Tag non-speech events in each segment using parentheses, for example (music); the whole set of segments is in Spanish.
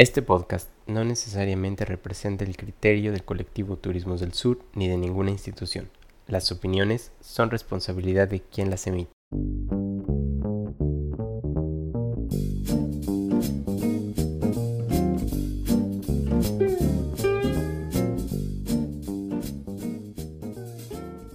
Este podcast no necesariamente representa el criterio del colectivo Turismos del Sur ni de ninguna institución. Las opiniones son responsabilidad de quien las emite.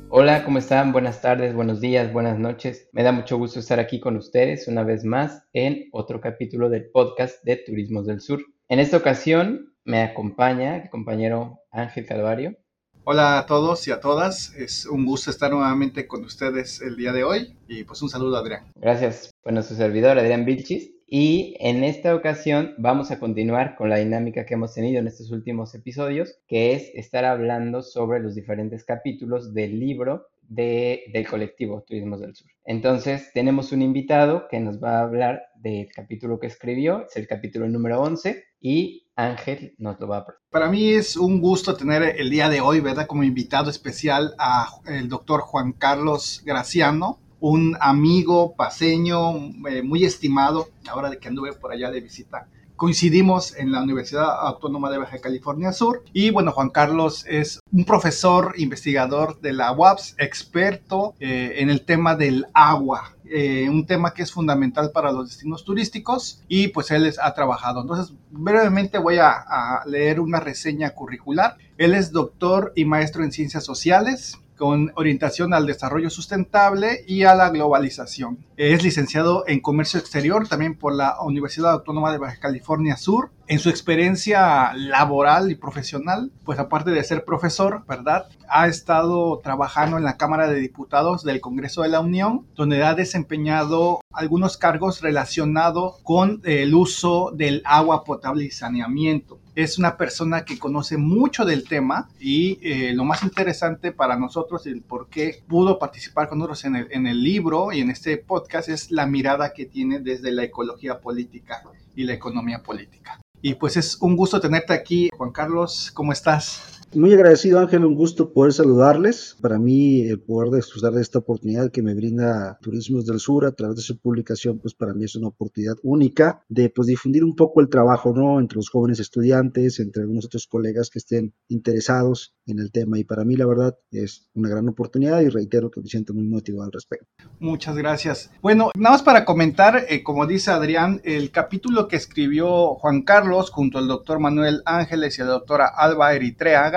Hola, ¿cómo están? Buenas tardes, buenos días, buenas noches. Me da mucho gusto estar aquí con ustedes una vez más en otro capítulo del podcast de Turismos del Sur. En esta ocasión me acompaña el compañero Ángel Calvario. Hola a todos y a todas, es un gusto estar nuevamente con ustedes el día de hoy y pues un saludo a Adrián. Gracias, bueno, su servidor Adrián Vilchis. Y en esta ocasión vamos a continuar con la dinámica que hemos tenido en estos últimos episodios, que es estar hablando sobre los diferentes capítulos del libro del colectivo Turismos del Sur. Entonces, tenemos un invitado que nos va a hablar del capítulo que escribió, es el capítulo número 11, y Ángel nos lo va a presentar. Para mí es un gusto tener el día de hoy, ¿verdad? Como invitado especial a el doctor Juan Carlos Graciano, un amigo paseño eh, muy estimado, ahora de que anduve por allá de visita coincidimos en la Universidad Autónoma de Baja California Sur. Y bueno, Juan Carlos es un profesor investigador de la UAPS, experto eh, en el tema del agua. Eh, un tema que es fundamental para los destinos turísticos y pues él ha trabajado. Entonces, brevemente voy a, a leer una reseña curricular. Él es doctor y maestro en ciencias sociales, con orientación al desarrollo sustentable y a la globalización. Es licenciado en Comercio Exterior también por la Universidad Autónoma de Baja California Sur. En su experiencia laboral y profesional, pues aparte de ser profesor, ¿verdad? Ha estado trabajando en la Cámara de Diputados del Congreso de la Unión, donde ha desempeñado algunos cargos relacionados con el uso del agua potable y saneamiento es una persona que conoce mucho del tema y eh, lo más interesante para nosotros, el por qué pudo participar con nosotros en el, en el libro y en este podcast, es la mirada que tiene desde la ecología política y la economía política. Y pues es un gusto tenerte aquí, Juan Carlos, ¿cómo estás? Muy agradecido Ángel, un gusto poder saludarles. Para mí el poder disfrutar de esta oportunidad que me brinda Turismos del Sur a través de su publicación, pues para mí es una oportunidad única de pues difundir un poco el trabajo, ¿no? Entre los jóvenes estudiantes, entre algunos otros colegas que estén interesados en el tema. Y para mí la verdad es una gran oportunidad y reitero que me siento muy motivado al respecto. Muchas gracias. Bueno, nada más para comentar, eh, como dice Adrián, el capítulo que escribió Juan Carlos junto al doctor Manuel Ángeles y la doctora Alba Eritrea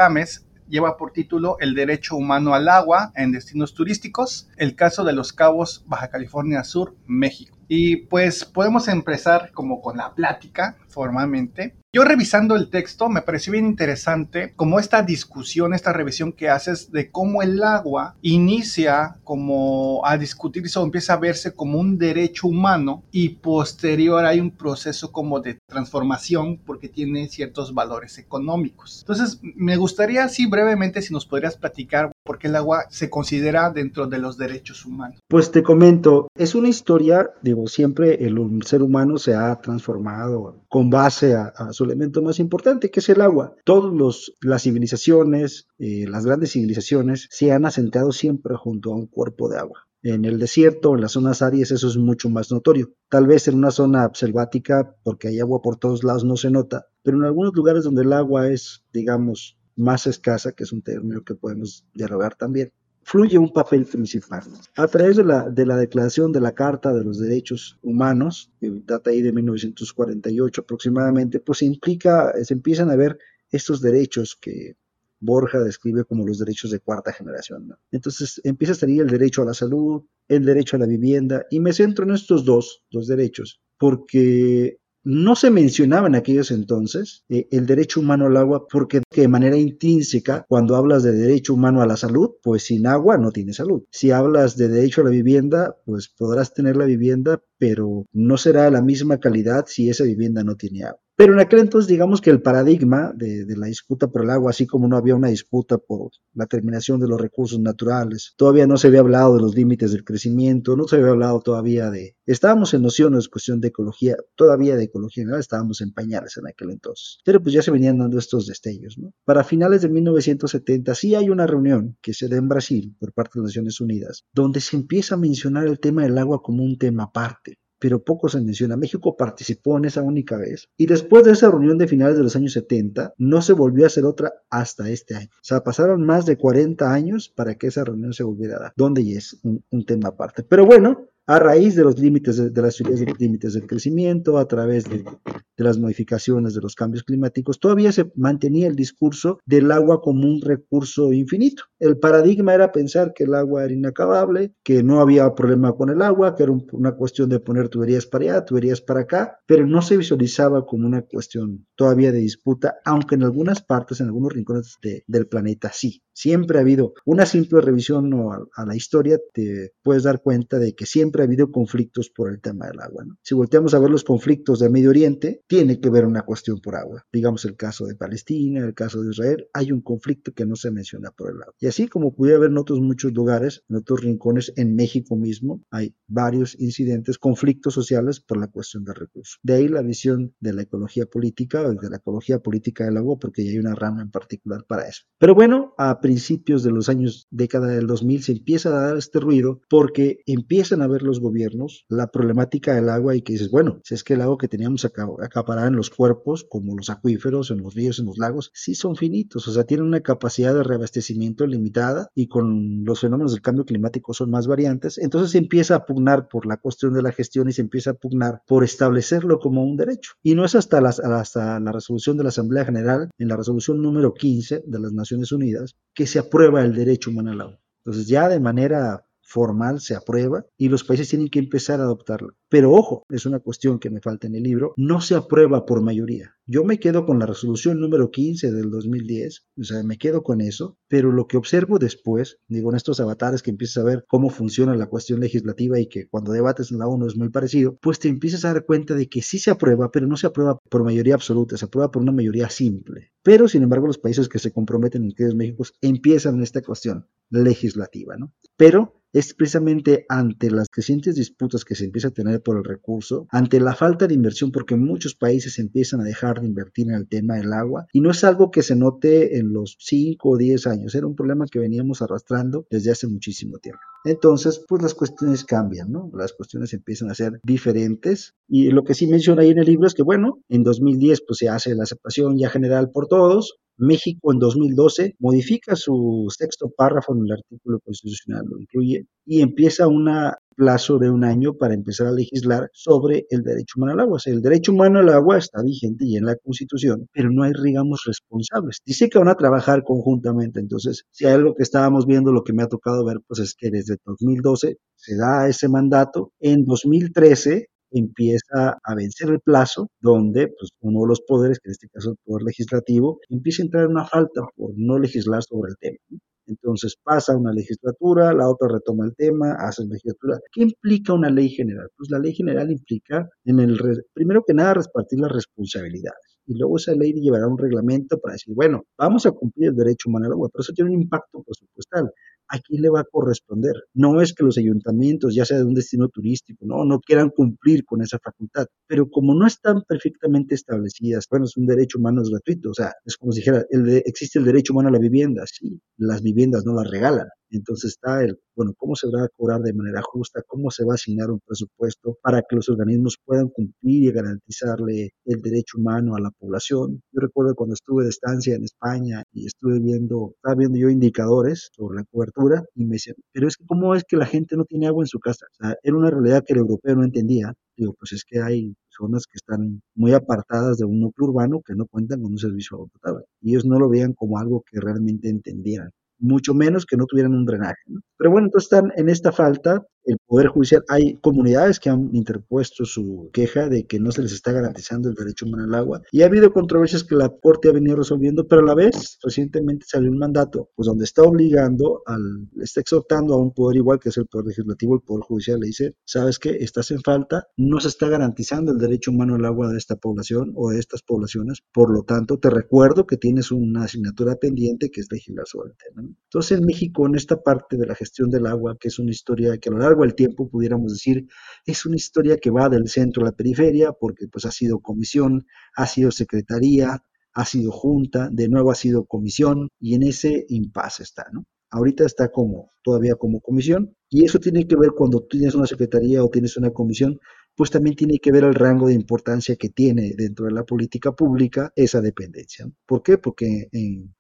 lleva por título El derecho humano al agua en destinos turísticos, el caso de los cabos Baja California Sur, México. Y pues podemos empezar como con la plática formalmente. Yo revisando el texto me pareció bien interesante como esta discusión, esta revisión que haces de cómo el agua inicia como a discutirse o empieza a verse como un derecho humano y posterior hay un proceso como de transformación porque tiene ciertos valores económicos. Entonces me gustaría así brevemente si nos podrías platicar por qué el agua se considera dentro de los derechos humanos. Pues te comento, es una historia, digo, siempre el ser humano se ha transformado con base a, su elemento más importante, que es el agua. Todas las civilizaciones, eh, las grandes civilizaciones, se han asentado siempre junto a un cuerpo de agua. En el desierto, en las zonas áridas, eso es mucho más notorio. Tal vez en una zona selvática, porque hay agua por todos lados, no se nota, pero en algunos lugares donde el agua es, digamos, más escasa, que es un término que podemos dialogar también, fluye un papel principal. A través de la, de la Declaración de la Carta de los Derechos Humanos, que data ahí de 1948 aproximadamente, pues se implica, se empiezan a ver estos derechos que Borja describe como los derechos de cuarta generación. Entonces empieza a salir el derecho a la salud, el derecho a la vivienda, y me centro en estos dos, dos derechos, porque no se mencionaba en aquellos entonces eh, el derecho humano al agua porque de manera intrínseca, cuando hablas de derecho humano a la salud, pues sin agua no tienes salud. Si hablas de derecho a la vivienda, pues podrás tener la vivienda, pero no será la misma calidad si esa vivienda no tiene agua. Pero en aquel entonces, digamos que el paradigma de, la disputa por el agua, así como no había una disputa por la terminación de los recursos naturales, todavía no se había hablado de los límites del crecimiento, no se había hablado todavía de... Estábamos en nociones, cuestión de ecología, todavía de ecología general, estábamos en pañales en aquel entonces. Pero pues ya se venían dando estos destellos, ¿no? Para finales de 1970 sí hay una reunión que se da en Brasil por parte de las Naciones Unidas, donde se empieza a mencionar el tema del agua como un tema aparte pero poco se menciona. México participó en esa única vez y después de esa reunión de finales de los años 70 no se volvió a hacer otra hasta este año. O sea, pasaron más de 40 años para que esa reunión se volviera a dar, donde ya es un, un tema aparte. Pero bueno, a raíz de los límites de, las de límites del crecimiento, a través de, de, las modificaciones de los cambios climáticos, todavía se mantenía el discurso del agua como un recurso infinito. El paradigma era pensar que el agua era inacabable, que no había problema con el agua, que era un, una cuestión de poner tuberías para allá, tuberías para acá, pero no se visualizaba como una cuestión todavía de disputa, aunque en algunas partes, en algunos rincones del planeta sí. Siempre ha habido una simple revisión a, a, la historia, te puedes dar cuenta de que siempre ha habido conflictos por el tema del agua. ¿no? Si volteamos a ver los conflictos de Medio Oriente, tiene que ver una cuestión por agua. Digamos el caso de Palestina, el caso de Israel, hay un conflicto que no se menciona por el agua. Y así como pudiera haber en otros muchos lugares, en otros rincones, en México mismo, hay varios incidentes, conflictos sociales por la cuestión del recurso. De ahí la visión de la ecología política, o de la ecología política del agua, porque ya hay una rama en particular para eso. Pero bueno, a principios de los años, década del 2000, se empieza a dar este ruido porque empiezan a ver los gobiernos la problemática del agua y que dices, bueno, si es que el agua que teníamos acaparada en los cuerpos, como los acuíferos, en los ríos, en los lagos, sí son finitos, o sea, tienen una capacidad de reabastecimiento limitada y con los fenómenos del cambio climático son más variantes, entonces se empieza a pugnar por la cuestión de la gestión y se empieza a pugnar por establecerlo como un derecho. Y no es hasta hasta la resolución de la Asamblea General, en la resolución número 15 de las Naciones Unidas, que se aprueba el derecho humano al agua. Entonces ya de manera formal se aprueba y los países tienen que empezar a adoptarla. Pero ojo, es una cuestión que me falta en el libro, no se aprueba por mayoría. Yo me quedo con la resolución número 15 del 2010, o sea, me quedo con eso, pero lo que observo después, digo, en estos avatares que empiezas a ver cómo funciona la cuestión legislativa y que cuando debates en la ONU es muy parecido, pues te empiezas a dar cuenta de que sí se aprueba, pero no se aprueba por mayoría absoluta, se aprueba por una mayoría simple. Pero, sin embargo, los países que se comprometen, en México, empiezan en esta cuestión legislativa, ¿no? Pero es precisamente ante las crecientes disputas que se empieza a tener por el recurso, ante la falta de inversión, porque muchos países empiezan a dejar de invertir en el tema del agua, y no es algo que se note en los 5 o 10 años, era un problema que veníamos arrastrando desde hace muchísimo tiempo. Entonces, pues las cuestiones cambian, ¿no? Las cuestiones empiezan a ser diferentes, y lo que sí menciona ahí en el libro es que, bueno, en 2010 pues se hace la aceptación ya general por todos, México en 2012 modifica su sexto párrafo en el artículo constitucional, lo incluye, y empieza un plazo de un año para empezar a legislar sobre el derecho humano al agua. O sea, el derecho humano al agua está vigente y en la Constitución, pero no hay, digamos, responsables. Dice que van a trabajar conjuntamente. Entonces, si hay algo que estábamos viendo, lo que me ha tocado ver, pues es que desde 2012 se da ese mandato. En 2013 empieza a vencer el plazo donde pues, uno de los poderes, que en este caso el poder legislativo, empieza a entrar en una falta por no legislar sobre el tema. Entonces pasa una legislatura, la otra retoma el tema, hace legislatura. ¿Qué implica una ley general? Pues la ley general implica, en el primero que nada, repartir las responsabilidades. Y luego esa ley llevará un reglamento para decir, bueno, vamos a cumplir el derecho humano al agua, pero eso tiene un impacto presupuestal. ¿A quién le va a corresponder? No es que los ayuntamientos, ya sea de un destino turístico, no, no quieran cumplir con esa facultad, pero como no están perfectamente establecidas, bueno, es un derecho humano gratuito, o sea, es como si dijera, el existe el derecho humano a la vivienda, sí, las viviendas no las regalan, entonces está el, bueno, cómo se va a cobrar de manera justa, cómo se va a asignar un presupuesto para que los organismos puedan cumplir y garantizarle el derecho humano a la población. Yo recuerdo cuando estuve de estancia en España y estuve viendo, estaba viendo yo indicadores sobre la cobertura y me decían, pero es que cómo es que la gente no tiene agua en su casa. O sea, era una realidad que el europeo no entendía. Digo, pues es que hay zonas que están muy apartadas de un núcleo urbano que no cuentan con un servicio potable. Y ellos no lo veían como algo que realmente entendieran mucho menos que no tuvieran un drenaje. ¿no? Pero bueno, entonces están en esta falta el Poder Judicial. Hay comunidades que han interpuesto su queja de que no se les está garantizando el derecho humano al agua y ha habido controversias que la Corte ha venido resolviendo, pero a la vez recientemente salió un mandato pues donde está obligando al, está exhortando a un poder igual que es el Poder Legislativo, el Poder Judicial le dice, sabes que estás en falta, no se está garantizando el derecho humano al agua de esta población o de estas poblaciones, por lo tanto te recuerdo que tienes una asignatura pendiente que es legislar sobre el tema. Entonces en México en esta parte de la gestión del agua, que es una historia que a lo largo el tiempo, pudiéramos decir, es una historia que va del centro a la periferia, porque pues ha sido comisión, ha sido secretaría, ha sido junta, de nuevo ha sido comisión, y en ese impasse está, ¿no? Ahorita está como, todavía como comisión, y eso tiene que ver cuando tienes una secretaría o tienes una comisión, pues también tiene que ver el rango de importancia que tiene dentro de la política pública esa dependencia. ¿Por qué? Porque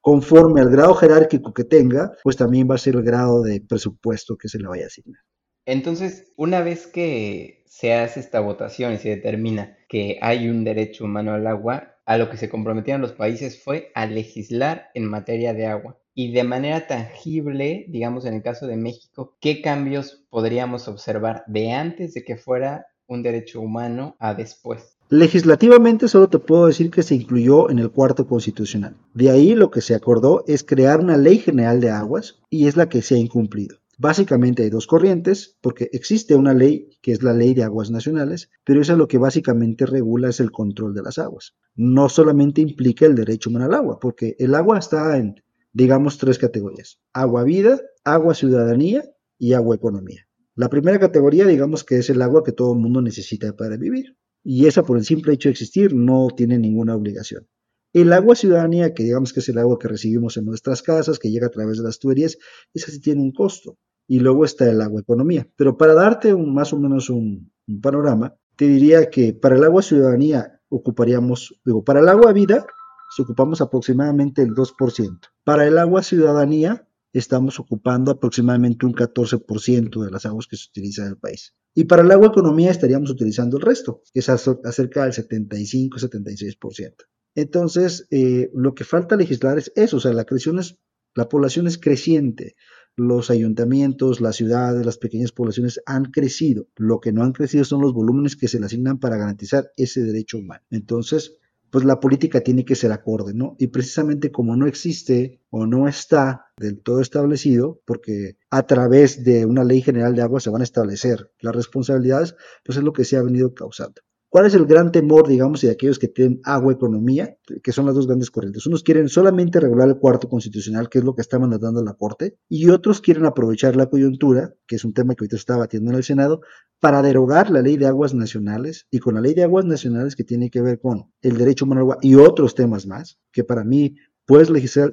conforme al grado jerárquico que tenga, pues también va a ser el grado de presupuesto que se le vaya a asignar. Entonces, una vez que se hace esta votación y se determina que hay un derecho humano al agua, a lo que se comprometieron los países fue a legislar en materia de agua. Y de manera tangible, digamos en el caso de México, ¿qué cambios podríamos observar de antes de que fuera un derecho humano a después? Legislativamente solo te puedo decir que se incluyó en el cuarto constitucional. De ahí lo que se acordó es crear una ley general de aguas y es la que se ha incumplido. Básicamente hay dos corrientes, porque existe una ley que es la ley de aguas nacionales, pero esa lo que básicamente regula es el control de las aguas. No solamente implica el derecho humano al agua, porque el agua está en, digamos, tres categorías. Agua vida, agua ciudadanía y agua economía. La primera categoría, digamos que es el agua que todo el mundo necesita para vivir. Y esa por el simple hecho de existir no tiene ninguna obligación. El agua ciudadanía, que digamos que es el agua que recibimos en nuestras casas, que llega a través de las tuberías, esa sí tiene un costo y luego está el agua economía. Pero para darte más o menos un, panorama, te diría que para el agua ciudadanía ocuparíamos, digo, para el agua vida se ocupamos aproximadamente el 2%. Para el agua ciudadanía estamos ocupando aproximadamente un 14% de las aguas que se utilizan en el país. Y para el agua economía estaríamos utilizando el resto, que es acerca del 75-76%. Entonces, eh, lo que falta legislar es eso, o sea, la, es, la población es creciente los ayuntamientos, las ciudades, las pequeñas poblaciones han crecido. Lo que no han crecido son los volúmenes que se le asignan para garantizar ese derecho humano. Entonces, pues la política tiene que ser acorde, ¿no? Y precisamente como no existe o no está del todo establecido, porque a través de una ley general de agua se van a establecer las responsabilidades, pues es lo que se ha venido causando. ¿Cuál es el gran temor, digamos, de aquellos que tienen agua economía, que son las dos grandes corrientes? Unos quieren solamente regular el cuarto constitucional, que es lo que está mandando la Corte, y otros quieren aprovechar la coyuntura, que es un tema que ahorita está batiendo en el Senado, para derogar la ley de aguas nacionales y con la ley de aguas nacionales que tiene que ver con el derecho humano al agua y otros temas más, que para mí puedes legislar,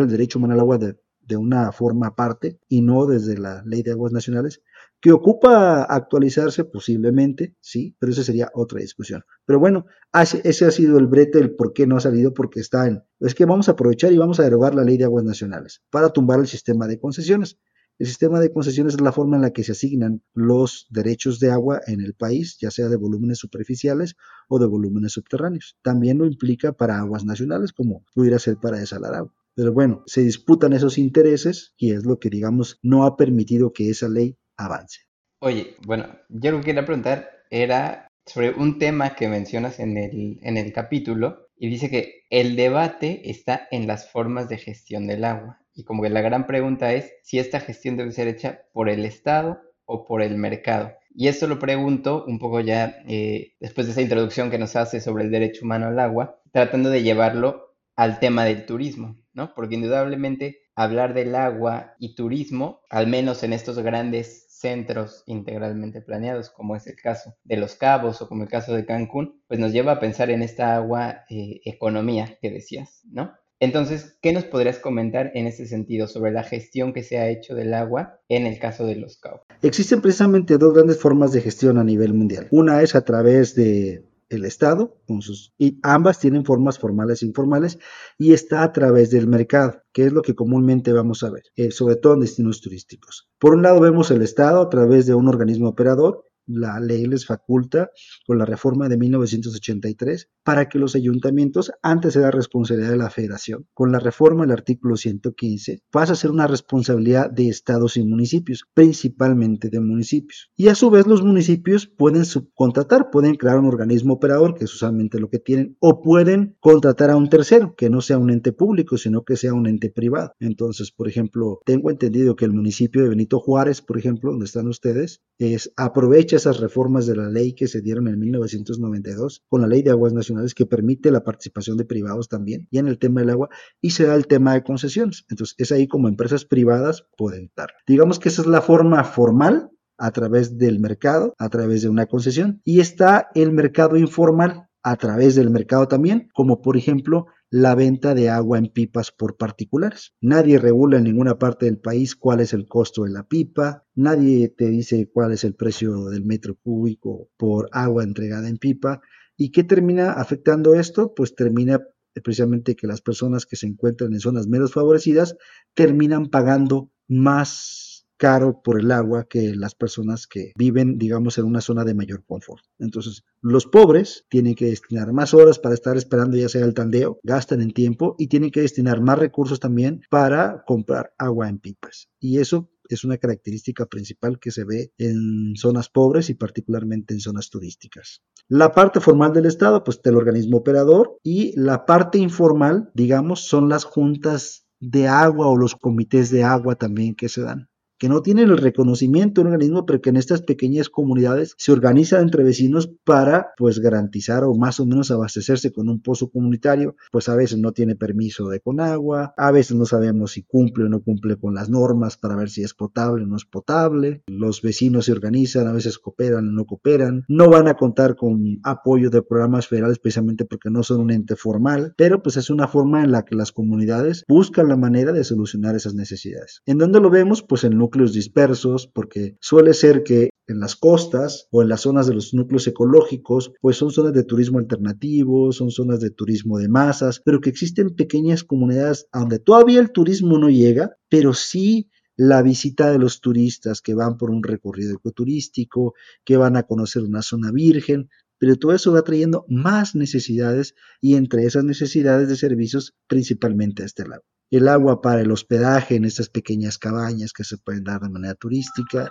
el derecho humano al agua de una forma aparte y no desde la ley de aguas nacionales, que ocupa actualizarse posiblemente, sí, pero esa sería otra discusión. Pero bueno, ese ha sido el brete del por qué no ha salido, porque está en, es que vamos a aprovechar y vamos a derogar la ley de aguas nacionales para tumbar el sistema de concesiones. El sistema de concesiones es la forma en la que se asignan los derechos de agua en el país, ya sea de volúmenes superficiales o de volúmenes subterráneos. También lo implica para aguas nacionales, como pudiera ser para desalar agua. Pero bueno, se disputan esos intereses y es lo que, digamos, no ha permitido que esa ley avance. Oye, bueno, yo lo que quería preguntar era sobre un tema que mencionas en el, en el capítulo y dice que el debate está en las formas de gestión del agua. Y como que la gran pregunta es si esta gestión debe ser hecha por el Estado o por el mercado. Y esto lo pregunto un poco ya eh, después de esa introducción que nos hace sobre el derecho humano al agua, tratando de llevarlo al tema del turismo, ¿no? Porque indudablemente hablar del agua y turismo, al menos en estos grandes centros integralmente planeados, como es el caso de Los Cabos o como el caso de Cancún, pues nos lleva a pensar en esta agua eh, economía que decías, ¿no? Entonces, ¿qué nos podrías comentar en ese sentido sobre la gestión que se ha hecho del agua en el caso de Los Cabos? Existen precisamente dos grandes formas de gestión a nivel mundial. Una es a través de el Estado, con sus, y ambas tienen formas formales e informales, y está a través del mercado, que es lo que comúnmente vamos a ver, eh, sobre todo en destinos turísticos. Por un lado vemos el Estado a través de un organismo operador, la ley les faculta con la reforma de 1983 para que los ayuntamientos, antes era responsabilidad de la federación, con la reforma del artículo 115 pasa a ser una responsabilidad de estados y municipios, principalmente de municipios. Y a su vez los municipios pueden subcontratar, pueden crear un organismo operador, que es usualmente lo que tienen, o pueden contratar a un tercero, que no sea un ente público, sino que sea un ente privado. Entonces, por ejemplo, tengo entendido que el municipio de Benito Juárez, por ejemplo, donde están ustedes, es aprovecha esas reformas de la ley que se dieron en 1992 con la ley de aguas nacionales que permite la participación de privados también y en el tema del agua y se da el tema de concesiones. Entonces es ahí como empresas privadas pueden dar. Digamos que esa es la forma formal a través del mercado, a través de una concesión y está el mercado informal a través del mercado también, como por ejemplo la venta de agua en pipas por particulares. Nadie regula en ninguna parte del país cuál es el costo de la pipa, nadie te dice cuál es el precio del metro cúbico por agua entregada en pipa. ¿Y qué termina afectando esto? Pues termina precisamente que las personas que se encuentran en zonas menos favorecidas terminan pagando más caro por el agua que las personas que viven, digamos, en una zona de mayor confort. Entonces, los pobres tienen que destinar más horas para estar esperando ya sea el tandeo, gastan en tiempo y tienen que destinar más recursos también para comprar agua en pipas. Y eso es una característica principal que se ve en zonas pobres y particularmente en zonas turísticas. La parte formal del Estado, pues del organismo operador y la parte informal, digamos, son las juntas de agua o los comités de agua también que se dan que no tienen el reconocimiento de un organismo, pero que en estas pequeñas comunidades se organizan entre vecinos para pues garantizar o más o menos abastecerse con un pozo comunitario, pues a veces no tiene permiso de con agua, a veces no sabemos si cumple o no cumple con las normas para ver si es potable o no es potable, los vecinos se organizan, a veces cooperan o no cooperan, no van a contar con apoyo de programas federales precisamente porque no son un ente formal, pero pues es una forma en la que las comunidades buscan la manera de solucionar esas necesidades. ¿En dónde lo vemos? Pues en dispersos, porque suele ser que en las costas o en las zonas de los núcleos ecológicos, pues son zonas de turismo alternativo, son zonas de turismo de masas, pero que existen pequeñas comunidades donde todavía el turismo no llega, pero sí la visita de los turistas que van por un recorrido ecoturístico, que van a conocer una zona virgen, pero todo eso va trayendo más necesidades y entre esas necesidades de servicios principalmente a este lado. El agua para el hospedaje en estas pequeñas cabañas que se pueden dar de manera turística,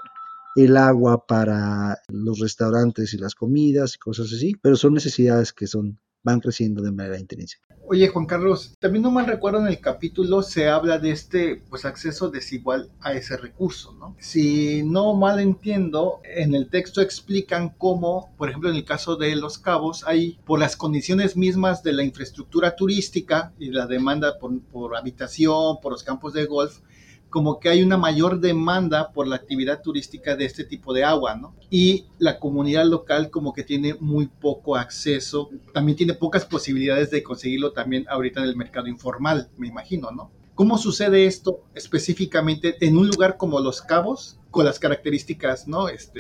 el agua para los restaurantes y las comidas y cosas así, pero son necesidades que son van creciendo de manera intensa. Oye, Juan Carlos, también no mal recuerdo en el capítulo se habla de este pues acceso desigual a ese recurso, ¿no? Si no mal entiendo, en el texto explican cómo, por ejemplo, en el caso de Los Cabos, hay por las condiciones mismas de la infraestructura turística y la demanda por, por habitación, por los campos de golf, como que hay una mayor demanda por la actividad turística de este tipo de agua, ¿no? Y la comunidad local como que tiene muy poco acceso, también tiene pocas posibilidades de conseguirlo también ahorita en el mercado informal, me imagino, ¿no? ¿Cómo sucede esto específicamente en un lugar como Los Cabos con las características, ¿no? Este,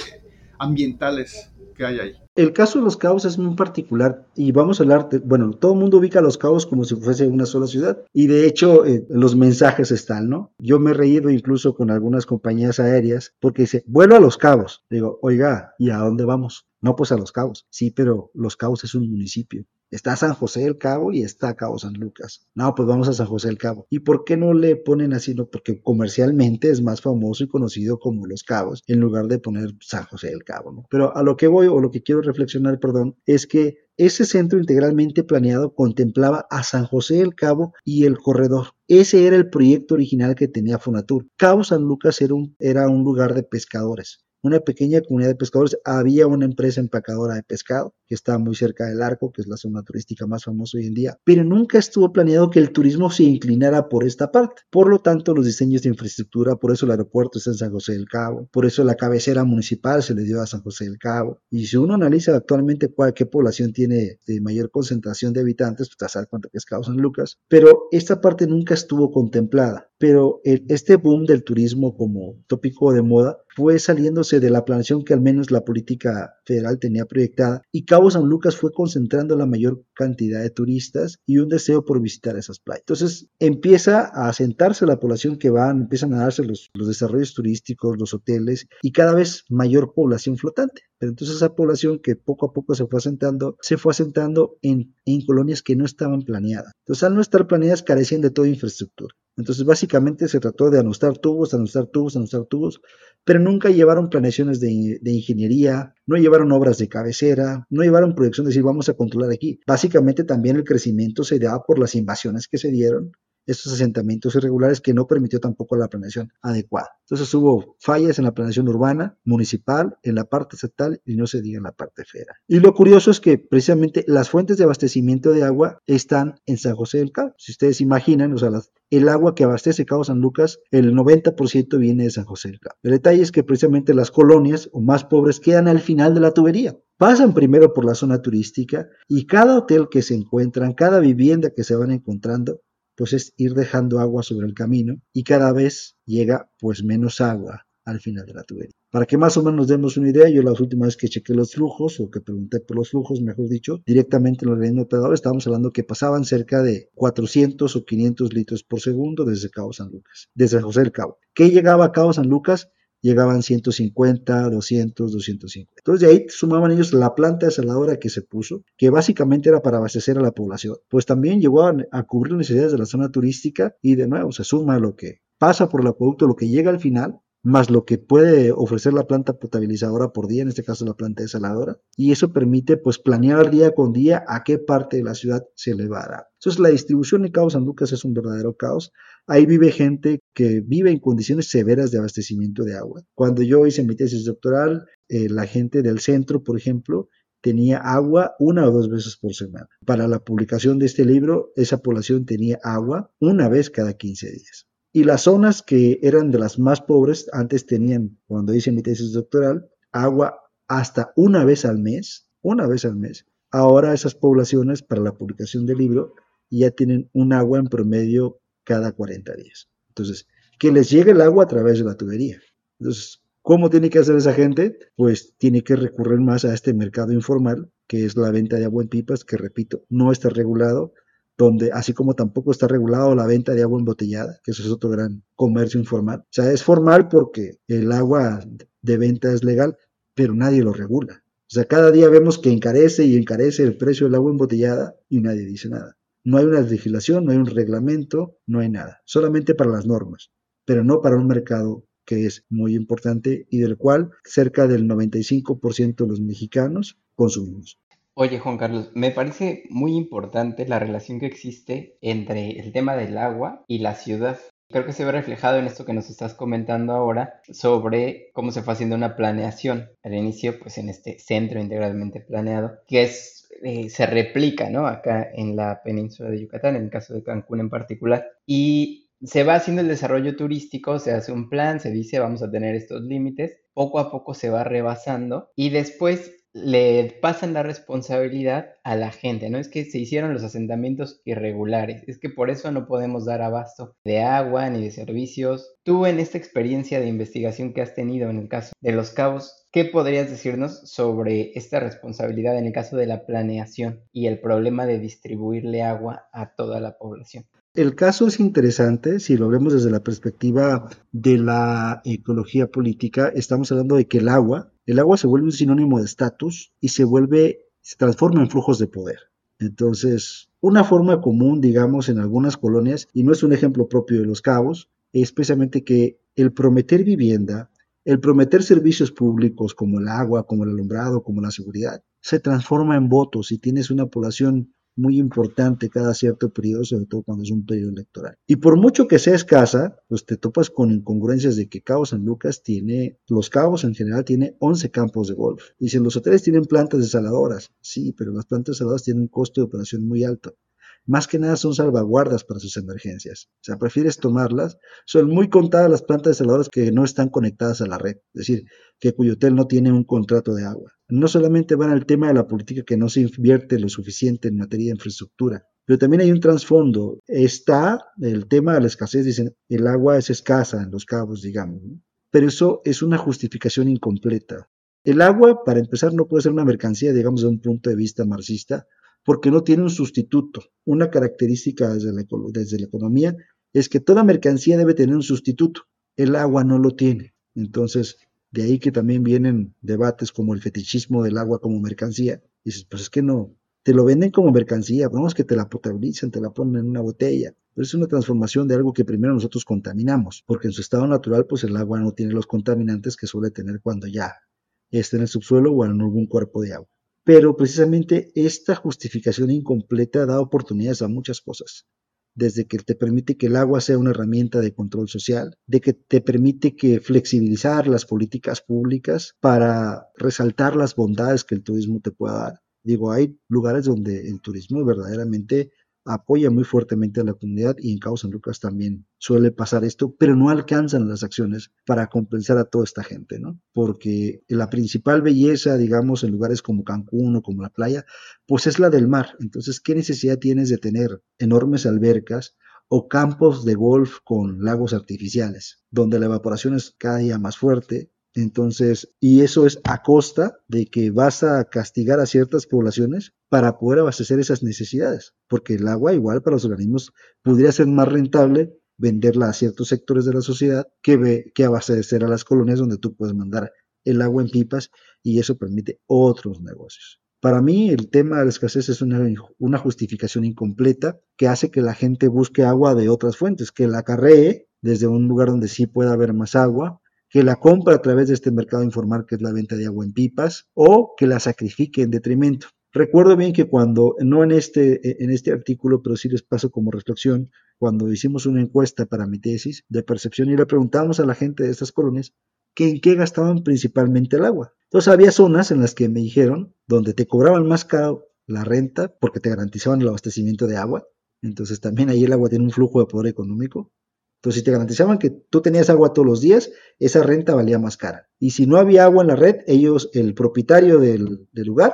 ambientales que hay ahí? El caso de los cabos es muy particular y vamos a hablar, de, bueno, todo el mundo ubica a los cabos como si fuese una sola ciudad y de hecho eh, los mensajes están, ¿no? Yo me he reído incluso con algunas compañías aéreas porque dice, vuelo a los cabos. Digo, oiga, ¿y a dónde vamos? No, pues a Los Cabos. Sí, pero Los Cabos es un municipio. Está San José del Cabo y está Cabo San Lucas. No, pues vamos a San José del Cabo. ¿Y por qué no le ponen así? No, porque comercialmente es más famoso y conocido como Los Cabos en lugar de poner San José del Cabo, ¿no? Pero a lo que voy o lo que quiero reflexionar, perdón, es que ese centro integralmente planeado contemplaba a San José del Cabo y el corredor. Ese era el proyecto original que tenía Fonatur. Cabo San Lucas era un, era un lugar de pescadores una pequeña comunidad de pescadores. Había una empresa empacadora de pescado que está muy cerca del arco, que es la zona turística más famosa hoy en día, pero nunca estuvo planeado que el turismo se inclinara por esta parte. Por lo tanto, los diseños de infraestructura, por eso el aeropuerto está en San José del Cabo, por eso la cabecera municipal se le dio a San José del Cabo. Y si uno analiza actualmente cuál, qué población tiene de mayor concentración de habitantes, pues te das cuenta San Lucas, pero esta parte nunca estuvo contemplada. Pero este boom del turismo como tópico de moda fue saliéndose de la planeación que al menos la política federal tenía proyectada y Cabo San Lucas fue concentrando la mayor cantidad de turistas y un deseo por visitar esas playas. Entonces empieza a asentarse la población que van, empiezan a darse los, los desarrollos turísticos, los hoteles y cada vez mayor población flotante. Entonces esa población que poco a poco se fue asentando, se fue asentando en, colonias que no estaban planeadas. Entonces al no estar planeadas carecían de toda infraestructura. Entonces básicamente se trató de anostar tubos, anostar tubos, anostar tubos, pero nunca llevaron planeaciones de, ingeniería, no llevaron obras de cabecera, no llevaron proyección de decir vamos a controlar aquí. Básicamente también el crecimiento se da por las invasiones que se dieron esos asentamientos irregulares que no permitió tampoco la planeación adecuada. Entonces hubo fallas en la planeación urbana, municipal, en la parte estatal y no se diga en la parte federal. Y lo curioso es que precisamente las fuentes de abastecimiento de agua están en San José del Cabo. Si ustedes imaginan, o sea, el agua que abastece Cabo San Lucas, el 90% viene de San José del Cabo. El detalle es que precisamente las colonias o más pobres quedan al final de la tubería. Pasan primero por la zona turística y cada hotel que se encuentran, cada vivienda que se van encontrando, pues es ir dejando agua sobre el camino y cada vez llega pues menos agua al final de la tubería. Para que más o menos nos demos una idea, yo la última vez que chequé los flujos, o que pregunté por los flujos, mejor dicho, directamente en el organismo operador, estábamos hablando que pasaban cerca de 400 o 500 litros por segundo desde Cabo San Lucas, desde José del Cabo. ¿Qué llegaba a Cabo San Lucas? Llegaban 150, 200, 250. Entonces de ahí sumaban ellos la planta desaladora que se puso, que básicamente era para abastecer a la población. Pues también llegó a, cubrir necesidades de la zona turística y de nuevo se suma lo que pasa por el acueducto, lo que llega al final, más lo que puede ofrecer la planta potabilizadora por día, en este caso la planta desaladora, y eso permite pues planear día con día a qué parte de la ciudad se dar. Entonces la distribución en Cabo San Lucas es un verdadero caos. Ahí vive gente que vive en condiciones severas de abastecimiento de agua. Cuando yo hice mi tesis doctoral, eh, la gente del centro, por ejemplo, tenía agua una o dos veces por semana. Para la publicación de este libro, esa población tenía agua una vez cada 15 días. Y las zonas que eran de las más pobres, antes tenían, cuando hice mi tesis doctoral, agua hasta una vez al mes, una vez al mes. Ahora esas poblaciones, para la publicación del libro, ya tienen un agua en promedio cada 40 días. Entonces, que les llegue el agua a través de la tubería. Entonces, ¿cómo tiene que hacer esa gente? Pues tiene que recurrir más a este mercado informal, que es la venta de agua en pipas, que repito, no está regulado, donde así como tampoco está regulado la venta de agua embotellada, que eso es otro gran comercio informal. O sea, es formal porque el agua de venta es legal, pero nadie lo regula. O sea, cada día vemos que encarece y encarece el precio del agua embotellada y nadie dice nada. No hay una legislación, no hay un reglamento, no hay nada. Solamente para las normas, pero no para un mercado que es muy importante y del cual cerca del 95% de los mexicanos consumimos. Oye, Juan Carlos, me parece muy importante la relación que existe entre el tema del agua y la ciudad. Creo que se ve reflejado en esto que nos estás comentando ahora sobre cómo se fue haciendo una planeación al inicio, pues en este centro integralmente planeado, que eh, se replica, ¿no? Acá en la península de Yucatán, en el caso de Cancún en particular. Y se va haciendo el desarrollo turístico, se hace un plan, se dice vamos a tener estos límites, poco a poco se va rebasando y después le pasan la responsabilidad a la gente, no es que se hicieron los asentamientos irregulares, es que por eso no podemos dar abasto de agua ni de servicios. Tú en esta experiencia de investigación que has tenido en el caso de los cabos, ¿qué podrías decirnos sobre esta responsabilidad en el caso de la planeación y el problema de distribuirle agua a toda la población? El caso es interesante si lo vemos desde la perspectiva de la ecología política. Estamos hablando de que el agua, el agua se vuelve un sinónimo de estatus y se vuelve, se transforma en flujos de poder. Entonces, una forma común, digamos, en algunas colonias, y no es un ejemplo propio de los cabos, es precisamente que el prometer vivienda, el prometer servicios públicos como el agua, como el alumbrado, como la seguridad, se transforma en votos y tienes una población muy importante cada cierto periodo, sobre todo cuando es un periodo electoral. Y por mucho que sea escasa, pues te topas con incongruencias de que Cabo San Lucas tiene, los cabos en general tiene 11 campos de golf. Dicen, los hoteles tienen plantas desaladoras. Sí, pero las plantas desaladoras tienen un costo de operación muy alto más que nada son salvaguardas para sus emergencias. O sea, prefieres tomarlas. Son muy contadas las plantas desaladoras que no están conectadas a la red, es decir, que cuyo hotel no tiene un contrato de agua. No solamente van al tema de la política que no se invierte lo suficiente en materia de infraestructura, pero también hay un trasfondo. Está el tema de la escasez, dicen, el agua es escasa en los cabos, digamos. Pero eso es una justificación incompleta. El agua, para empezar, no puede ser una mercancía, digamos, desde un punto de vista marxista, porque no tiene un sustituto. Una característica desde la, desde la economía es que toda mercancía debe tener un sustituto. El agua no lo tiene. Entonces, de ahí que también vienen debates como el fetichismo del agua como mercancía. dices, pues es que no, te lo venden como mercancía, vamos que te la potabilizan, te la ponen en una botella. Pero es una transformación de algo que primero nosotros contaminamos, porque en su estado natural, pues el agua no tiene los contaminantes que suele tener cuando ya está en el subsuelo o en algún cuerpo de agua. Pero precisamente esta justificación incompleta da oportunidades a muchas cosas. desde que te permite que el agua sea una herramienta de control social, de que te permite que flexibilizar las políticas públicas para resaltar las bondades que el turismo te pueda dar. Digo, hay lugares donde el turismo verdaderamente apoya muy fuertemente a la comunidad y en Cabo San Lucas también suele pasar esto, pero no alcanzan las acciones para compensar a toda esta gente, ¿no? Porque la principal belleza, digamos, en lugares como Cancún o como la playa, pues es la del mar. Entonces, ¿qué necesidad tienes de tener enormes albercas o campos de golf con lagos artificiales, donde la evaporación es cada día más fuerte, entonces, y eso es a costa de que vas a castigar a ciertas poblaciones para poder abastecer esas necesidades, porque el agua igual para los organismos podría ser más rentable venderla a ciertos sectores de la sociedad que, que abastecer a las colonias donde tú puedes mandar el agua en pipas y eso permite otros negocios. Para mí el tema de la escasez es una, una justificación incompleta que hace que la gente busque agua de otras fuentes, que la acarree desde un lugar donde sí pueda haber más agua que la compra a través de este mercado informal que es la venta de agua en pipas o que la sacrifique en detrimento. Recuerdo bien que cuando, no en este, en este artículo, pero sí les paso como reflexión, cuando hicimos una encuesta para mi tesis de percepción y le preguntamos a la gente de estas colonias que en qué gastaban principalmente el agua. Entonces había zonas en las que me dijeron donde te cobraban más caro la renta porque te garantizaban el abastecimiento de agua. Entonces también ahí el agua tiene un flujo de poder económico. Entonces, si te garantizaban que tú tenías agua todos los días, esa renta valía más cara. Y si no había agua en la red, ellos, el propietario del, lugar,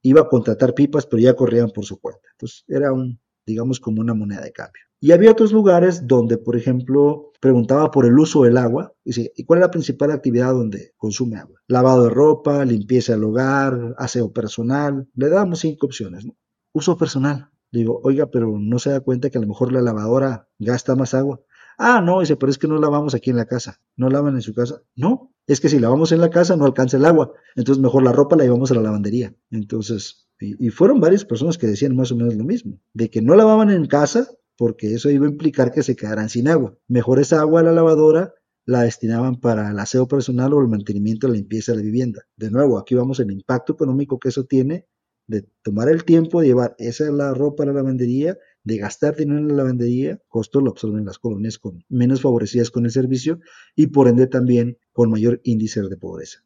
iba a contratar pipas, pero ya corrían por su cuenta. Entonces, era un, digamos, como una moneda de cambio. Y había otros lugares donde, por ejemplo, preguntaba por el uso del agua. Dice, ¿y cuál es la principal actividad donde consume agua? Lavado de ropa, limpieza del hogar, aseo personal. Le dábamos cinco opciones. ¿no? Uso personal. Digo, oiga, pero no se da cuenta que a lo mejor la lavadora gasta más agua. Ah, no, dice, pero es que no lavamos aquí en la casa. ¿No lavan en su casa? No, es que si lavamos en la casa no alcanza el agua. Entonces mejor la ropa la llevamos a la lavandería. Entonces, y, fueron varias personas que decían más o menos lo mismo, de que no lavaban en casa porque eso iba a implicar que se quedaran sin agua. Mejor esa agua a la lavadora la destinaban para el aseo personal o el mantenimiento de la limpieza de la vivienda. De nuevo, aquí vamos el impacto económico que eso tiene de tomar el tiempo de llevar esa la ropa a la lavandería de gastar dinero en la lavandería, costo lo absorben las colonias con menos favorecidas con el servicio y por ende también con mayor índice de pobreza.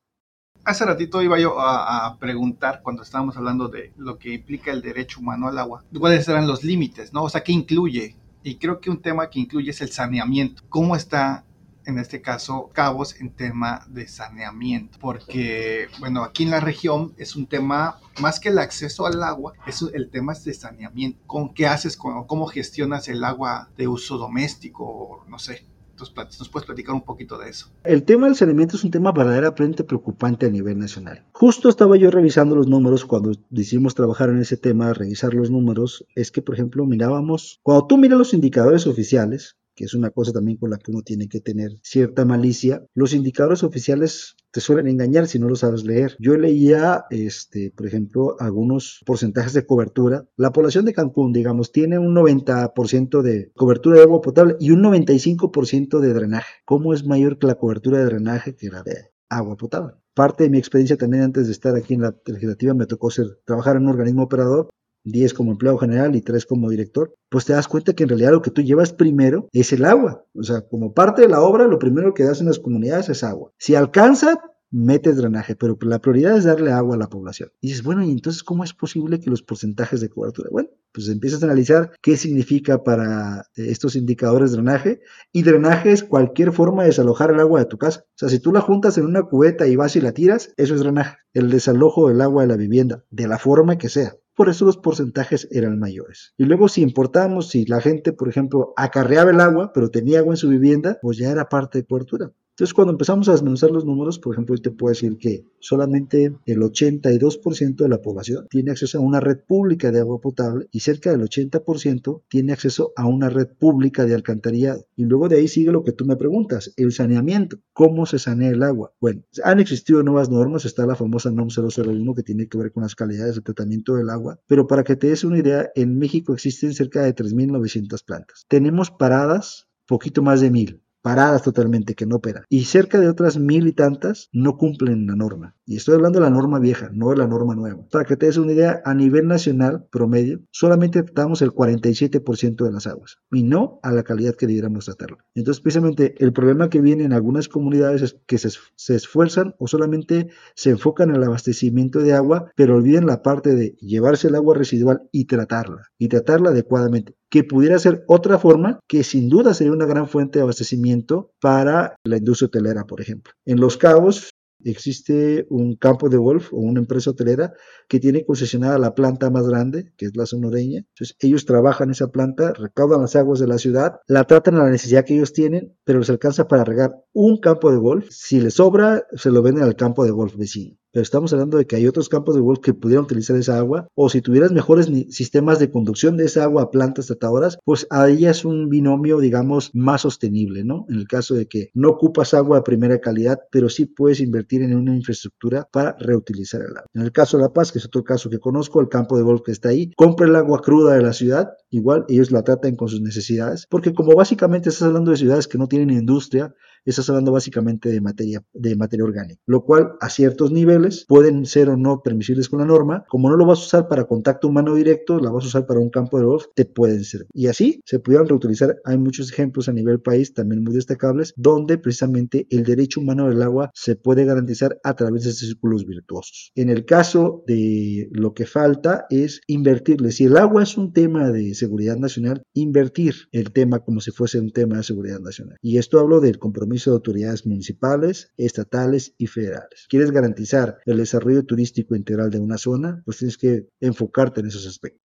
Hace ratito iba yo a, preguntar cuando estábamos hablando de lo que implica el derecho humano al agua, cuáles eran los límites, ¿no? O sea, ¿qué incluye? Y creo que un tema que incluye es el saneamiento. ¿Cómo está en este caso Cabos en tema de saneamiento, porque bueno, aquí en la región es un tema más que el acceso al agua, es el tema es de saneamiento. ¿Con qué haces? Con, ¿Cómo gestionas el agua de uso doméstico? No sé. Entonces, ¿nos puedes platicar un poquito de eso? El tema del saneamiento es un tema verdaderamente preocupante a nivel nacional. Justo estaba yo revisando los números cuando decidimos trabajar en ese tema, revisar los números, es que, por ejemplo, mirábamos, cuando tú miras los indicadores oficiales, que es una cosa también con la que uno tiene que tener cierta malicia. Los indicadores oficiales te suelen engañar si no lo sabes leer. Yo leía, este, por ejemplo, algunos porcentajes de cobertura. La población de Cancún, digamos, tiene un 90% de cobertura de agua potable y un 95% de drenaje. ¿Cómo es mayor que la cobertura de drenaje que la de agua potable? Parte de mi experiencia también antes de estar aquí en la legislativa me tocó ser, trabajar en un organismo operador 10 como empleado general y 3 como director, pues te das cuenta que en realidad lo que tú llevas primero es el agua. O sea, como parte de la obra, lo primero que das en las comunidades es agua. Si alcanza, metes drenaje, pero la prioridad es darle agua a la población. Y dices, bueno, ¿y entonces cómo es posible que los porcentajes de cobertura? Bueno, pues empiezas a analizar qué significa para estos indicadores drenaje. Y drenaje es cualquier forma de desalojar el agua de tu casa. O sea, si tú la juntas en una cubeta y vas y la tiras, eso es drenaje. El desalojo del agua de la vivienda, de la forma que sea por eso los porcentajes eran mayores. Y luego si importamos, si la gente, por ejemplo, acarreaba el agua, pero tenía agua en su vivienda, pues ya era parte de cobertura. Entonces, cuando empezamos a desmenuzar los números, por ejemplo, yo te puedo decir que solamente el 82% de la población tiene acceso a una red pública de agua potable y cerca del 80% tiene acceso a una red pública de alcantarillado. Y luego de ahí sigue lo que tú me preguntas, el saneamiento. ¿Cómo se sanea el agua? Bueno, han existido nuevas normas, está la famosa NOM 001 que tiene que ver con las calidades de tratamiento del agua, pero para que te des una idea, en México existen cerca de 3.900 plantas. Tenemos paradas poquito más de mil paradas totalmente que no operan. Y cerca de otras mil y tantas no cumplen la norma. Y estoy hablando de la norma vieja, no de la norma nueva. Para que te des una idea, a nivel nacional promedio, solamente tratamos el 47% de las aguas y no a la calidad que debiéramos tratarlo. Entonces, precisamente el problema que viene en algunas comunidades es que se, se esfuerzan o solamente se enfocan en el abastecimiento de agua, pero olviden la parte de llevarse el agua residual y tratarla, y tratarla adecuadamente que pudiera ser otra forma que sin duda sería una gran fuente de abastecimiento para la industria hotelera, por ejemplo. En Los Cabos existe un campo de golf o una empresa hotelera que tiene concesionada la planta más grande, que es la sonoreña. Entonces, ellos trabajan esa planta, recaudan las aguas de la ciudad, la tratan a la necesidad que ellos tienen, pero les alcanza para regar un campo de golf. Si les sobra, se lo venden al campo de golf vecino pero estamos hablando de que hay otros campos de golf que pudieran utilizar esa agua, o si tuvieras mejores sistemas de conducción de esa agua a plantas tratadoras, pues ahí es un binomio, digamos, más sostenible, ¿no? En el caso de que no ocupas agua de primera calidad, pero sí puedes invertir en una infraestructura para reutilizar el agua. En el caso de La Paz, que es otro caso que conozco, el campo de golf que está ahí, compra el agua cruda de la ciudad, igual ellos la tratan con sus necesidades, porque como básicamente estás hablando de ciudades que no tienen industria, estás hablando básicamente de materia, de materia orgánica, lo cual a ciertos niveles pueden ser o no permisibles con la norma. Como no lo vas a usar para contacto humano directo, la vas a usar para un campo de golf, te pueden servir. Y así se pudieran reutilizar. Hay muchos ejemplos a nivel país también muy destacables donde precisamente el derecho humano del agua se puede garantizar a través de círculos virtuosos. En el caso de lo que falta es invertirle. Si el agua es un tema de seguridad nacional, invertir el tema como si fuese un tema de seguridad nacional. Y esto hablo del compromiso de autoridades municipales, estatales y federales. ¿Quieres garantizar el desarrollo turístico integral de una zona? Pues tienes que enfocarte en esos aspectos.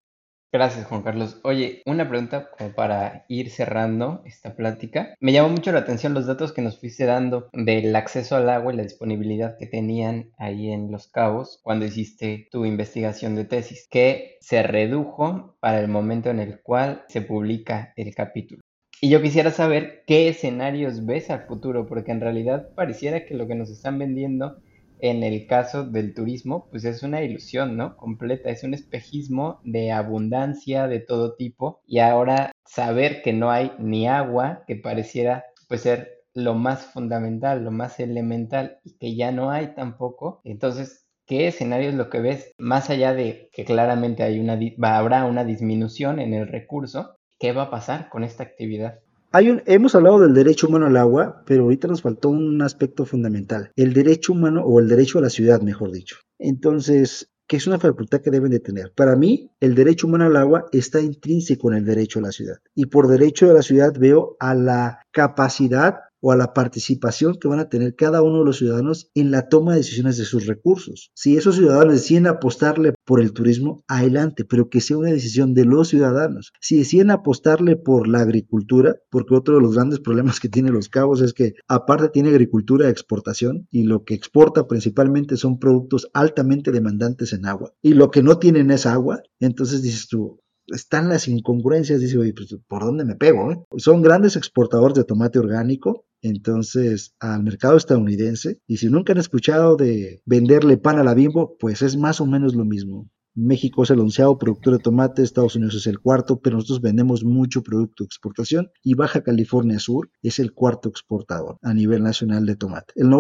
Gracias, Juan Carlos. Oye, una pregunta como para ir cerrando esta plática. Me llamó mucho la atención los datos que nos fuiste dando del acceso al agua y la disponibilidad que tenían ahí en Los Cabos cuando hiciste tu investigación de tesis, que se redujo para el momento en el cual se publica el capítulo. Y yo quisiera saber qué escenarios ves al futuro, porque en realidad pareciera que lo que nos están vendiendo en el caso del turismo, pues es una ilusión, ¿no? Completa, es un espejismo de abundancia de todo tipo y ahora saber que no hay ni agua, que pareciera pues ser lo más fundamental, lo más elemental y que ya no hay tampoco, entonces ¿Qué escenario es lo que ves más allá de que claramente hay una, habrá una disminución en el recurso? ¿Qué va a pasar con esta actividad? Hay un, hemos hablado del derecho humano al agua, pero ahorita nos faltó un aspecto fundamental, el derecho humano o el derecho a la ciudad, mejor dicho. Entonces, ¿qué es una facultad que deben de tener. Para mí, el derecho humano al agua está intrínseco en el derecho a la ciudad. Y por derecho a la ciudad veo a la capacidad o a la participación que van a tener cada uno de los ciudadanos en la toma de decisiones de sus recursos. Si esos ciudadanos deciden apostarle por el turismo, adelante, pero que sea una decisión de los ciudadanos. Si deciden apostarle por la agricultura, porque otro de los grandes problemas que tiene Los Cabos es que aparte tiene agricultura de exportación y lo que exporta principalmente son productos altamente demandantes en agua y lo que no tienen es agua, entonces dices tú, están las incongruencias, dice, oye, pues, ¿por dónde me pego? Eh? Son grandes exportadores de tomate orgánico, entonces al mercado estadounidense, y si nunca han escuchado de venderle pan a la bimbo, pues es más o menos lo mismo. México es el onceavo productor de tomate, Estados Unidos es el cuarto, pero nosotros vendemos mucho producto de exportación y Baja California Sur es el cuarto exportador a nivel nacional de tomate. El,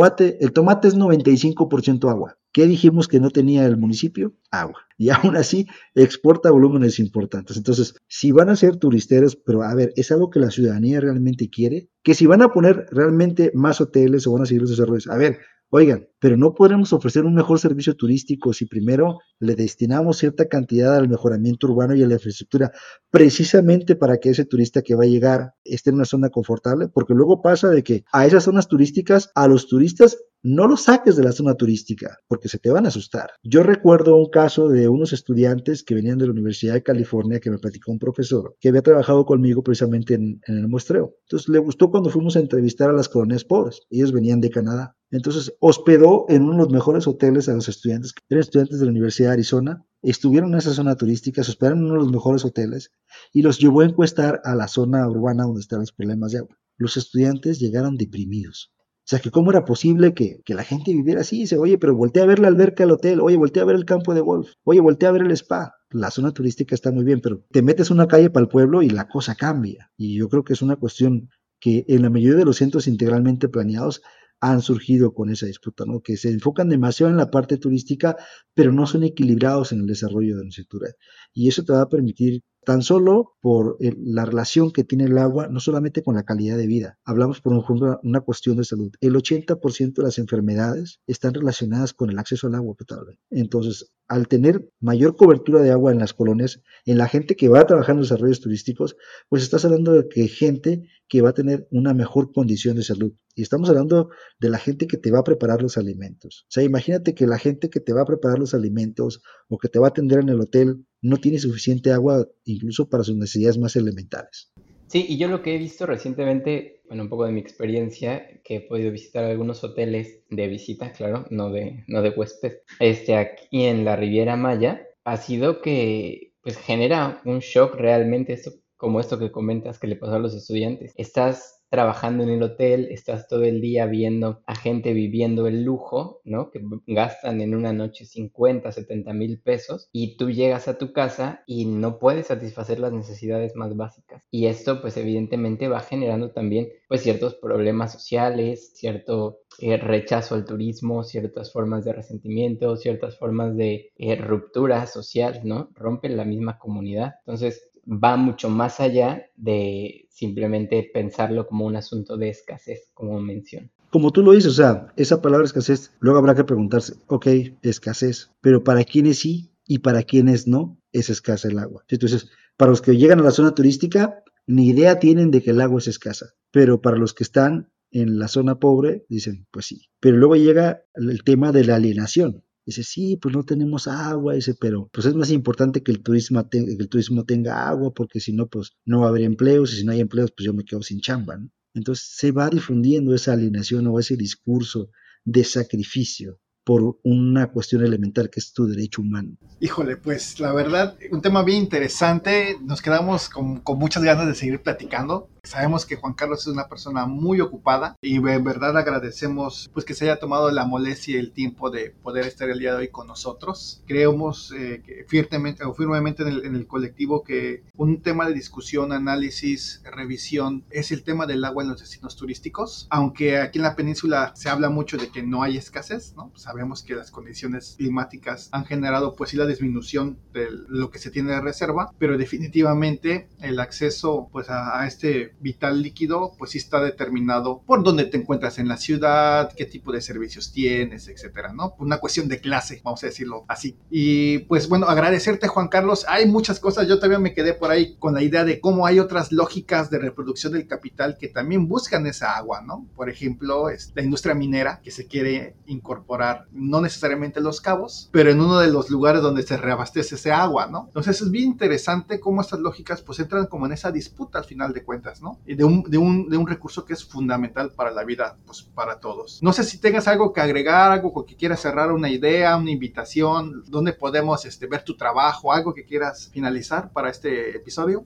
el tomate es 95% agua. ¿Qué dijimos que no tenía el municipio? Agua. Y (laughs) aún así exporta volúmenes importantes. Entonces, si van a ser turisteros, pero a ver, ¿es algo que la ciudadanía realmente quiere? Que si van a poner realmente más hoteles o van a seguir los desarrollos. A ver, Oigan, pero no podremos ofrecer un mejor servicio turístico si primero le destinamos cierta cantidad al mejoramiento urbano y a la infraestructura, precisamente para que ese turista que va a llegar esté en una zona confortable, porque luego pasa de que a esas zonas turísticas, a los turistas no los saques de la zona turística, porque se te van a asustar. Yo recuerdo un caso de unos estudiantes que venían de la Universidad de California, que me platicó un profesor, que había trabajado conmigo precisamente en, en el muestreo. Entonces le gustó cuando fuimos a entrevistar a las colonias pobres. Ellos venían de Canadá. Entonces hospedó en uno de los mejores hoteles a los estudiantes, que eran estudiantes de la Universidad de Arizona, estuvieron en esa zona turística, se hospedaron en uno de los mejores hoteles y los llevó a encuestar a la zona urbana donde estaban los problemas de agua. Los estudiantes llegaron deprimidos sea, que cómo era posible que, la gente viviera así. Dice, oye, pero voltea a ver la alberca del hotel, oye, voltea a ver el campo de golf, oye, voltea a ver el spa. La zona turística está muy bien, pero te metes una calle para el pueblo y la cosa cambia. Y yo creo que es una cuestión que en la mayoría de los centros integralmente planeados han surgido con esa disputa, ¿no? que se enfocan demasiado en la parte turística, pero no son equilibrados en el desarrollo de la infraestructura. Y eso te va a permitir tan solo por la relación que tiene el agua, no solamente con la calidad de vida. Hablamos, por ejemplo, una cuestión de salud. El 80% de las enfermedades están relacionadas con el acceso al agua potable. Entonces, al tener mayor cobertura de agua en las colonias, en la gente que va a trabajar en los desarrollos turísticos, pues estás hablando de que gente que va a tener una mejor condición de salud. Y estamos hablando de la gente que te va a preparar los alimentos. O sea, imagínate que la gente que te va a preparar los alimentos o que te va a atender en el hotel no tiene suficiente agua incluso para sus necesidades más elementales. Sí, y yo lo que he visto recientemente, bueno, un poco de mi experiencia, que he podido visitar algunos hoteles de visita, claro, no de, no de huésped, este, aquí en la Riviera Maya, ha sido que pues genera un shock realmente esto, como esto que comentas que le pasó a los estudiantes. Estás trabajando en el hotel, estás todo el día viendo a gente viviendo el lujo, ¿no? Que gastan en una noche 50, 70 mil pesos y tú llegas a tu casa y no puedes satisfacer las necesidades más básicas. Y esto pues evidentemente va generando también pues ciertos problemas sociales, cierto eh, rechazo al turismo, ciertas formas de resentimiento, ciertas formas de eh, ruptura social, ¿no? Rompen la misma comunidad. Entonces, va mucho más allá de simplemente pensarlo como un asunto de escasez, como mencioné. Como tú lo dices, o sea, esa palabra escasez, luego habrá que preguntarse, ok, escasez, pero para quiénes sí y para quiénes no es escasa el agua. Entonces, para los que llegan a la zona turística, ni idea tienen de que el agua es escasa, pero para los que están en la zona pobre, dicen, pues sí. Pero luego llega el tema de la alienación. Dice, sí, pues no tenemos agua, dice, pero pues es más importante que el turismo, que el turismo tenga agua, porque si no, pues no va a haber empleos, y si no hay empleos, pues yo me quedo sin chamba. Entonces se va difundiendo esa alienación o ese discurso de sacrificio por una cuestión elemental que es tu derecho humano. Híjole, pues la verdad, un tema bien interesante. Nos quedamos con, con muchas ganas de seguir platicando. Sabemos que Juan Carlos es una persona muy ocupada y en verdad agradecemos pues que se haya tomado la molestia y el tiempo de poder estar el día de hoy con nosotros. Creemos eh, firmemente, o firmemente en el, en el, colectivo que un tema de discusión, análisis, revisión es el tema del agua en los destinos turísticos. Aunque aquí en la península se habla mucho de que no hay escasez, ¿no? Sabemos que las condiciones climáticas han generado pues sí la disminución de lo que se tiene de reserva, pero definitivamente el acceso pues a, a este vital líquido, pues sí está determinado por dónde te encuentras en la ciudad, qué tipo de servicios tienes, etcétera, ¿no? Una cuestión de clase, vamos a decirlo así. Y pues bueno, agradecerte, Juan Carlos. Hay muchas cosas, yo también me quedé por ahí con la idea de cómo hay otras lógicas de reproducción del capital que también buscan esa agua, ¿no? Por ejemplo, es la industria minera que se quiere incorporar, no necesariamente en los cabos, pero en uno de los lugares donde se reabastece ese agua, ¿no? Entonces es bien interesante cómo estas lógicas pues entran como en esa disputa al final de cuentas, ¿no? Y de un, de, un, de un recurso que es fundamental para la vida, pues para todos. No sé si tengas algo que agregar, algo que quieras cerrar, una idea, una invitación, donde podemos este, ver tu trabajo, algo que quieras finalizar para este episodio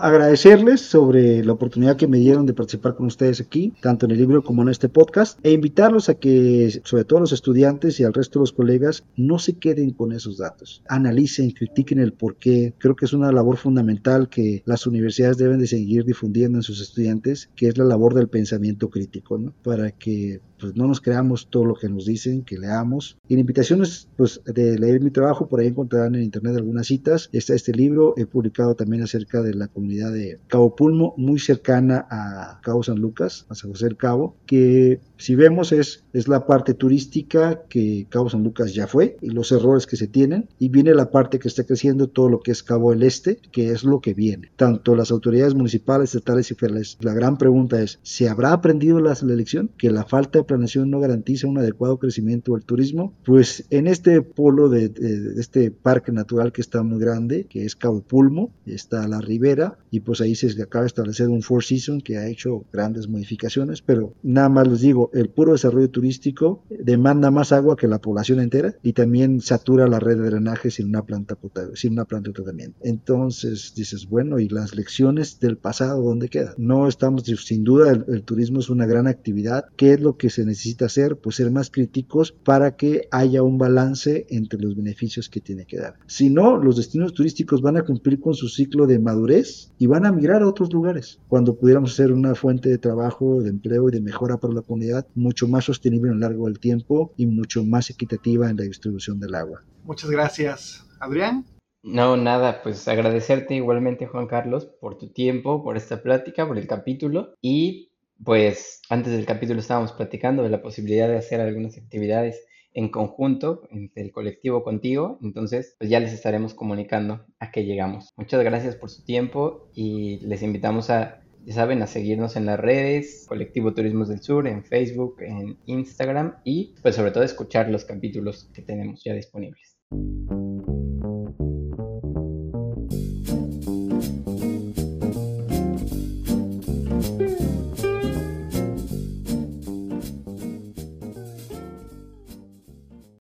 agradecerles sobre la oportunidad que me dieron de participar con ustedes aquí, tanto en el libro como en este podcast, e invitarlos a que, sobre todo los estudiantes y al resto de los colegas, no se queden con esos datos. Analicen, critiquen el por qué. Creo que es una labor fundamental que las universidades deben de seguir difundiendo en sus estudiantes, que es la labor del pensamiento crítico, ¿no? Para que pues no nos creamos todo lo que nos dicen, que leamos. Y la invitación es pues, de leer mi trabajo, por ahí encontrarán en internet algunas citas. Está este libro, he publicado también acerca de la comunidad de Cabo Pulmo, muy cercana a Cabo San Lucas, a San José del Cabo, que si vemos es, es la parte turística que Cabo San Lucas ya fue y los errores que se tienen, y viene la parte que está creciendo, todo lo que es Cabo del Este, que es lo que viene. Tanto las autoridades municipales, estatales y federales, la gran pregunta es, ¿se habrá aprendido la, la elección? Que la falta de planeación no garantiza un adecuado crecimiento del turismo, pues en este polo de, este parque natural que está muy grande, que es Cabo Pulmo, está la ribera, y pues ahí se acaba de establecer un Four Seasons que ha hecho grandes modificaciones, pero nada más les digo, el puro desarrollo turístico demanda más agua que la población entera y también satura la red de drenaje sin una planta potable, sin una planta de tratamiento. Entonces dices, bueno, ¿y las lecciones del pasado dónde quedan? No estamos, sin duda, el, el turismo es una gran actividad. ¿Qué es lo que se necesita hacer, pues ser más críticos para que haya un balance entre los beneficios que tiene que dar. Si no, los destinos turísticos van a cumplir con su ciclo de madurez y van a migrar a otros lugares cuando pudiéramos ser una fuente de trabajo, de empleo y de mejora para la comunidad mucho más sostenible a lo largo del tiempo y mucho más equitativa en la distribución del agua. Muchas gracias. Adrián. No, nada, pues agradecerte igualmente Juan Carlos por tu tiempo, por esta plática, por el capítulo y pues antes del capítulo estábamos platicando de la posibilidad de hacer algunas actividades en conjunto entre el colectivo contigo. Entonces, pues ya les estaremos comunicando a qué llegamos. Muchas gracias por su tiempo y les invitamos a, ya saben, a seguirnos en las redes, Colectivo Turismos del Sur, en Facebook, en Instagram y pues sobre todo escuchar los capítulos que tenemos ya disponibles.